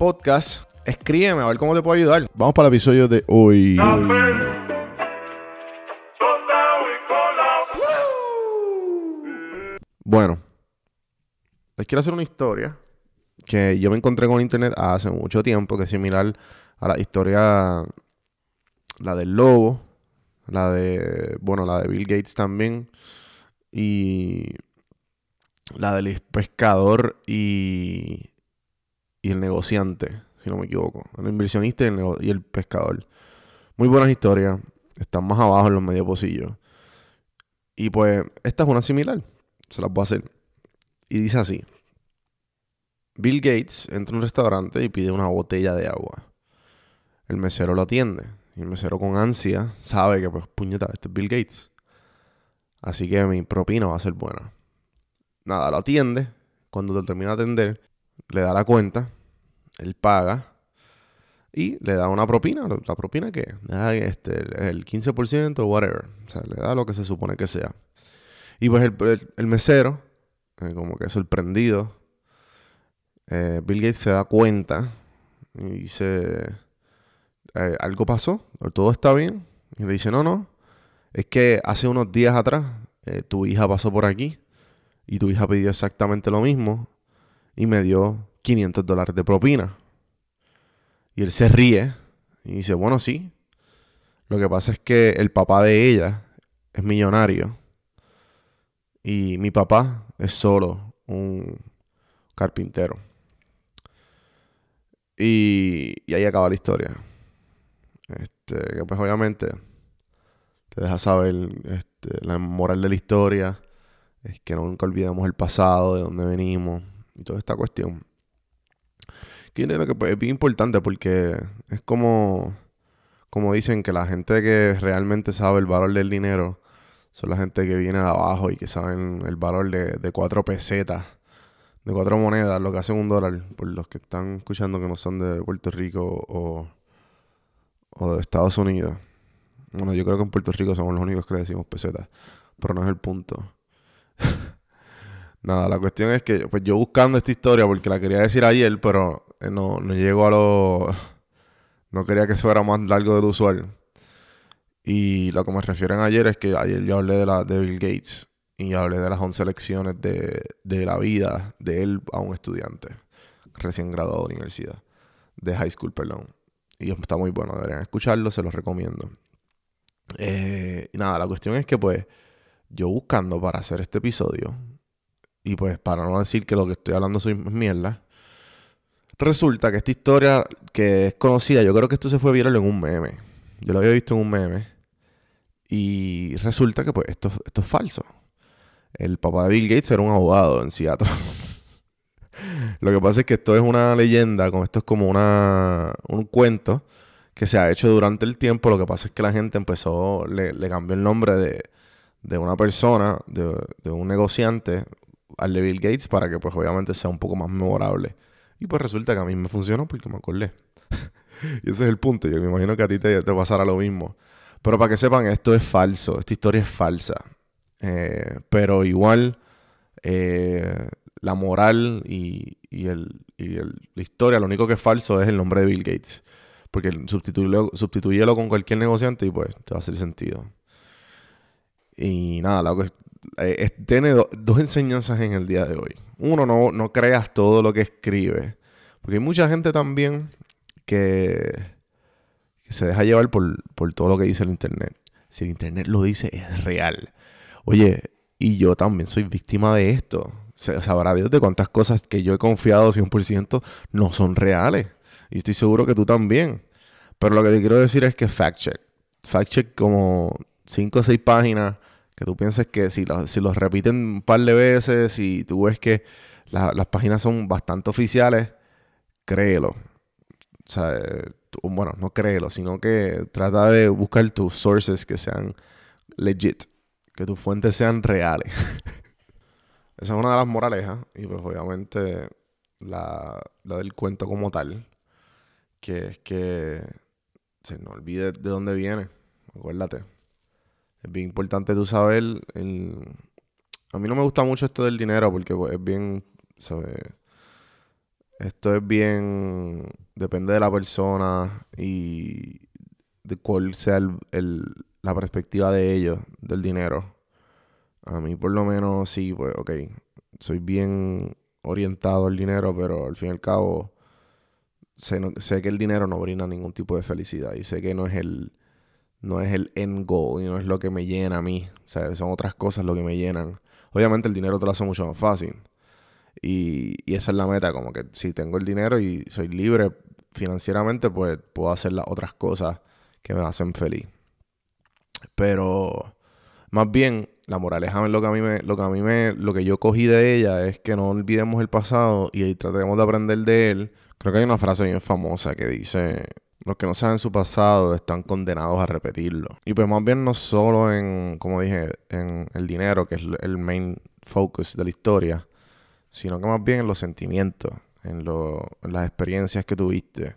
podcast, escríbeme a ver cómo te puedo ayudar. Vamos para el episodio de hoy. Bueno, les quiero hacer una historia que yo me encontré con internet hace mucho tiempo, que es similar a la historia, la del lobo, la de, bueno, la de Bill Gates también, y la del pescador y, y el negociante, si no me equivoco, el inversionista y el, pescador. Muy buenas historias, están más abajo en los medios pocillos. Y pues, esta es una similar, se las voy a hacer. Y dice así. Bill Gates entra a un restaurante y pide una botella de agua. El mesero lo atiende. Y el mesero con ansia sabe que, pues, puñeta, este es Bill Gates. Así que mi propina va a ser buena. Nada, lo atiende. Cuando lo termina de atender, le da la cuenta. Él paga. Y le da una propina. ¿La propina qué? Este, el 15% o whatever. O sea, le da lo que se supone que sea. Y pues el, el- mesero, eh, como que sorprendido, eh, Bill Gates se da cuenta y dice, eh, algo pasó, todo está bien. Y le dice, no, no, es que hace unos días atrás tu hija pasó por aquí y tu hija pidió exactamente lo mismo y me dio 500 dólares de propina. Y él se ríe y dice, bueno, sí. Lo que pasa es que el papá de ella es millonario y mi papá es solo un carpintero. Y, ahí acaba la historia. Este, pues obviamente te deja saber este, la moral de la historia. Es que nunca olvidemos el pasado, de dónde venimos y toda esta cuestión. Que yo entiendo que pues, es importante porque es como, como dicen que la gente que realmente sabe el valor del dinero son la gente que viene de abajo y que saben el valor de, cuatro pesetas, de cuatro monedas, lo que hace un dólar, por los que están escuchando que no son de Puerto Rico o, o de Estados Unidos. Bueno, yo creo que en Puerto Rico somos los únicos que le decimos pesetas, pero no es el punto. Nada, la cuestión es que pues yo buscando esta historia porque la quería decir ayer, pero eh, no, no llego a los No quería que fuera más largo del usual. Y lo que me refieren ayer es que ayer yo hablé de, la, de Bill Gates y hablé de las 11 lecciones de, de la vida de él a un estudiante recién graduado de universidad, de high school, perdón. Y está muy bueno, deberían escucharlo, se los recomiendo. Eh, nada, la cuestión es que pues yo buscando para hacer este episodio, y pues para no decir que lo que estoy hablando soy mierda, resulta que esta historia que es conocida, yo creo que esto se fue viral en un meme. Yo lo había visto en un meme. Y resulta que pues esto, esto es falso. El papá de Bill Gates era un abogado en Seattle. Lo que pasa es que esto es una leyenda, esto es como una, un cuento que se ha hecho durante el tiempo. Lo que pasa es que la gente empezó, le, le cambió el nombre de, de una persona, de, de, un negociante, al de Bill Gates para que pues obviamente sea un poco más memorable. Y pues resulta que a mí me funcionó porque me acordé. y ese es el punto. Yo me imagino que a ti te, pasará lo mismo. Pero para que sepan, esto es falso. Esta historia es falsa. Eh, pero igual, eh, la moral y, y, el, y el, la historia, lo único que es falso es el nombre de Bill Gates. Porque sustituyelo, con cualquier negociante y pues te va a hacer sentido. Y nada, la, eh, tiene dos enseñanzas en el día de hoy. Uno, no, no creas todo lo que escribe. Porque hay mucha gente también que, se deja llevar por, por todo lo que dice el Internet. Si el Internet lo dice, es real. Oye, y yo también soy víctima de esto. Sabrá Dios de cuántas cosas que yo he confiado 100% no son reales. Y estoy seguro que tú también. Pero lo que te quiero decir es que fact check. Fact check como 5 o 6 páginas que tú pienses que si, si los repiten un par de veces y tú ves que las páginas son bastante oficiales, créelo. O sea, bueno, no créelo, sino que trata de buscar tus sources que sean legit, que tus fuentes sean reales. Esa es una de las moralejas. Y pues obviamente la, la del cuento como tal. Que es que se no olvide de dónde viene. Acuérdate. Es bien importante tú saber. El... A mí no me gusta mucho esto del dinero porque pues, es bien. ¿sabes? Esto es bien. Depende de la persona y de cuál sea el, la perspectiva de ellos del dinero. A mí por lo menos sí, pues ok. Soy bien orientado al dinero, pero al fin y al cabo sé, sé que el dinero no brinda ningún tipo de felicidad y sé que no es el no es el end goal y no es lo que me llena a mí. O sea, son otras cosas lo que me llenan. Obviamente el dinero te lo hace mucho más fácil. Y, y esa es la meta, como que si tengo el dinero y soy libre financieramente, pues puedo hacer las otras cosas que me hacen feliz. Pero más bien, la moraleja lo que a mí me, lo que a mí me, lo que yo cogí de ella es que no olvidemos el pasado y tratemos de aprender de él. Creo que hay una frase bien famosa que dice los que no saben su pasado están condenados a repetirlo. Y pues más bien no solo en, como dije, en el dinero, que es el main focus de la historia, sino que más bien en los sentimientos, en, lo, las experiencias que tuviste.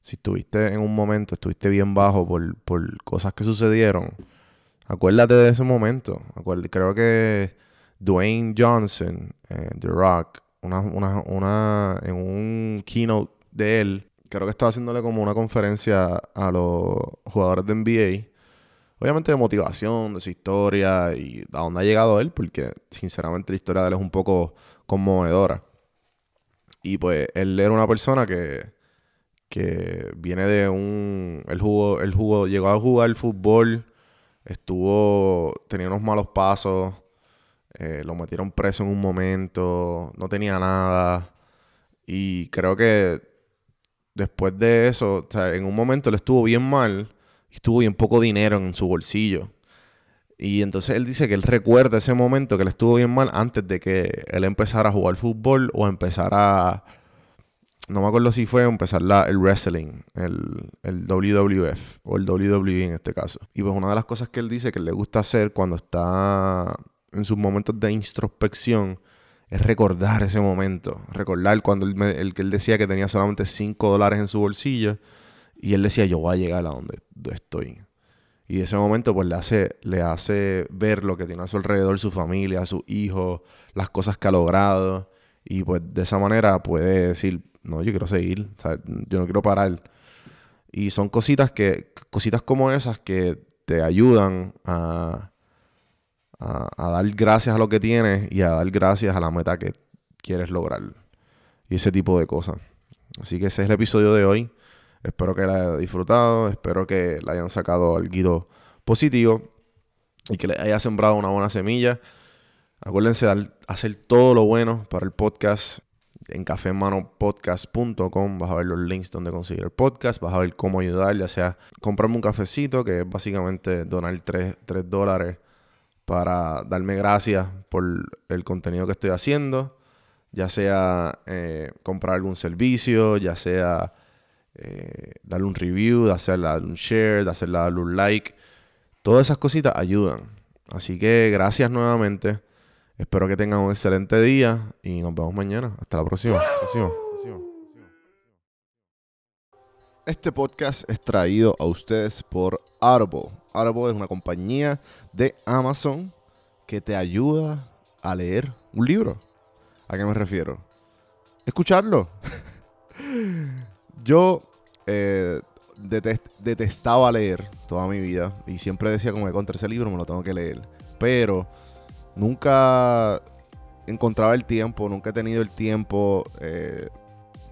Si estuviste en un momento, estuviste bien bajo por, por cosas que sucedieron, acuérdate de ese momento. creo que Dwayne Johnson, eh, The Rock, una, una, una, en un keynote de él, creo que estaba haciéndole como una conferencia a los jugadores de NBA. Obviamente de motivación, de su historia y a dónde ha llegado él, porque sinceramente la historia de él es un poco conmovedora. Y pues él era una persona que, que viene de un... Él jugó, él jugó, llegó a jugar fútbol, estuvo, tenía unos malos pasos, eh, lo metieron preso en un momento, no tenía nada. Y creo que después de eso, o sea, en un momento él estuvo bien mal y estuvo bien poco dinero en su bolsillo. Y entonces él dice que él recuerda ese momento que él estuvo bien mal antes de que él empezara a jugar fútbol o empezara No me acuerdo si fue empezar la, el wrestling, el, el WWF o el WWE en este caso. Y pues una de las cosas que él dice que le gusta hacer cuando está en sus momentos de introspección es recordar ese momento. Recordar cuando él, que él decía que tenía solamente 5 dólares en su bolsillo y él decía, yo voy a llegar a donde estoy. Y ese momento pues le hace, le hace ver lo que tiene a su alrededor, su familia, su hijo, las cosas que ha logrado. Y pues de esa manera puede decir, no, yo quiero seguir, yo no quiero parar. Y son cositas que, cositas como esas que te ayudan a, a, dar gracias a lo que tienes y a dar gracias a la meta que quieres lograr. Y ese tipo de cosas. Así que ese es el episodio de hoy. Espero que la hayan disfrutado, espero que le hayan sacado algo positivo y que le haya sembrado una buena semilla. Acuérdense de hacer todo lo bueno para el podcast en cafemanopodcast.com. Vas a ver los links donde conseguir el podcast, vas a ver cómo ayudar, ya sea comprarme un cafecito, que es básicamente donar 3, 3 dólares para darme gracias por el contenido que estoy haciendo, ya sea eh, comprar algún servicio, ya sea eh, darle un review, hacerle un share, hacerle darle un like. Todas esas cositas ayudan. Así que gracias nuevamente. Espero que tengan un excelente día y nos vemos mañana. Hasta la próxima. Este podcast es traído a ustedes por Audible. Audible es una compañía de Amazon que te ayuda a leer un libro. ¿A qué me refiero? Escucharlo. Yo eh, detestaba leer toda mi vida y siempre decía como que contra ese libro me lo tengo que leer. Pero nunca encontraba el tiempo, nunca he tenido el tiempo. Eh,